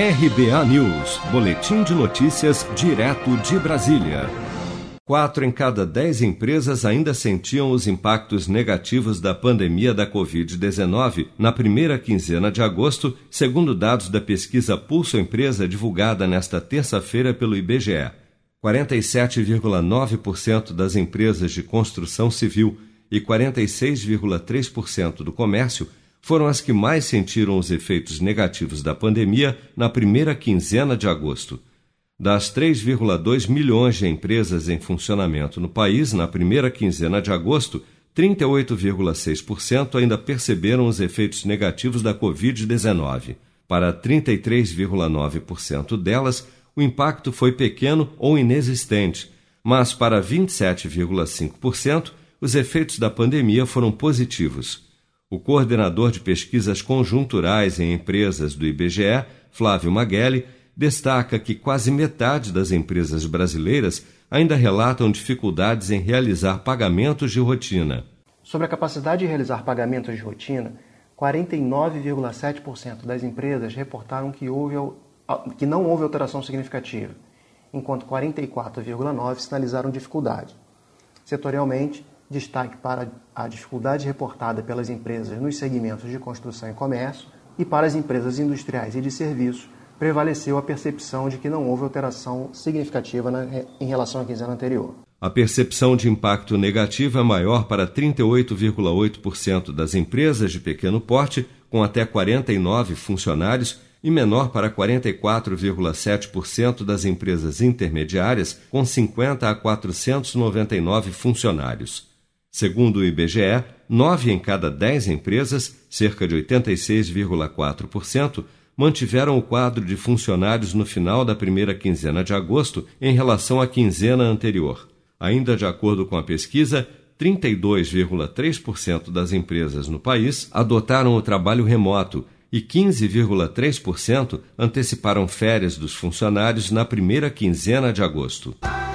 RBA News, Boletim de Notícias, direto de Brasília. Quatro em cada dez empresas ainda sentiam os impactos negativos da pandemia da Covid-19 na primeira quinzena de agosto, segundo dados da pesquisa Pulso Empresa divulgada nesta terça-feira pelo IBGE. 47,9% das empresas de construção civil e 46,3% do comércio foram as que mais sentiram os efeitos negativos da pandemia na primeira quinzena de agosto. Das 3,2 milhões de empresas em funcionamento no país na primeira quinzena de agosto, 38,6% ainda perceberam os efeitos negativos da Covid-19. Para 33,9% delas, o impacto foi pequeno ou inexistente, mas para 27,5%, os efeitos da pandemia foram positivos. O coordenador de pesquisas conjunturais em empresas do IBGE, Flávio Maguelli, destaca que quase metade das empresas brasileiras ainda relatam dificuldades em realizar pagamentos de rotina. Sobre a capacidade de realizar pagamentos de rotina, 49,7% das empresas reportaram que, houve, que não houve alteração significativa, enquanto 44,9% sinalizaram dificuldade. Setorialmente, destaque para a dificuldade reportada pelas empresas nos segmentos de construção e comércio e para as empresas industriais e de serviços, prevaleceu a percepção de que não houve alteração significativa na, em relação à quinzena anterior. A percepção de impacto negativo é maior para 38,8% das empresas de pequeno porte, com até 49 funcionários, e menor para 44,7% das empresas intermediárias, com 50 a 499 funcionários. Segundo o IBGE, nove em cada dez empresas, cerca de 86,4%, mantiveram o quadro de funcionários no final da primeira quinzena de agosto em relação à quinzena anterior. Ainda de acordo com a pesquisa, 32,3% das empresas no país adotaram o trabalho remoto e 15,3% anteciparam férias dos funcionários na primeira quinzena de agosto.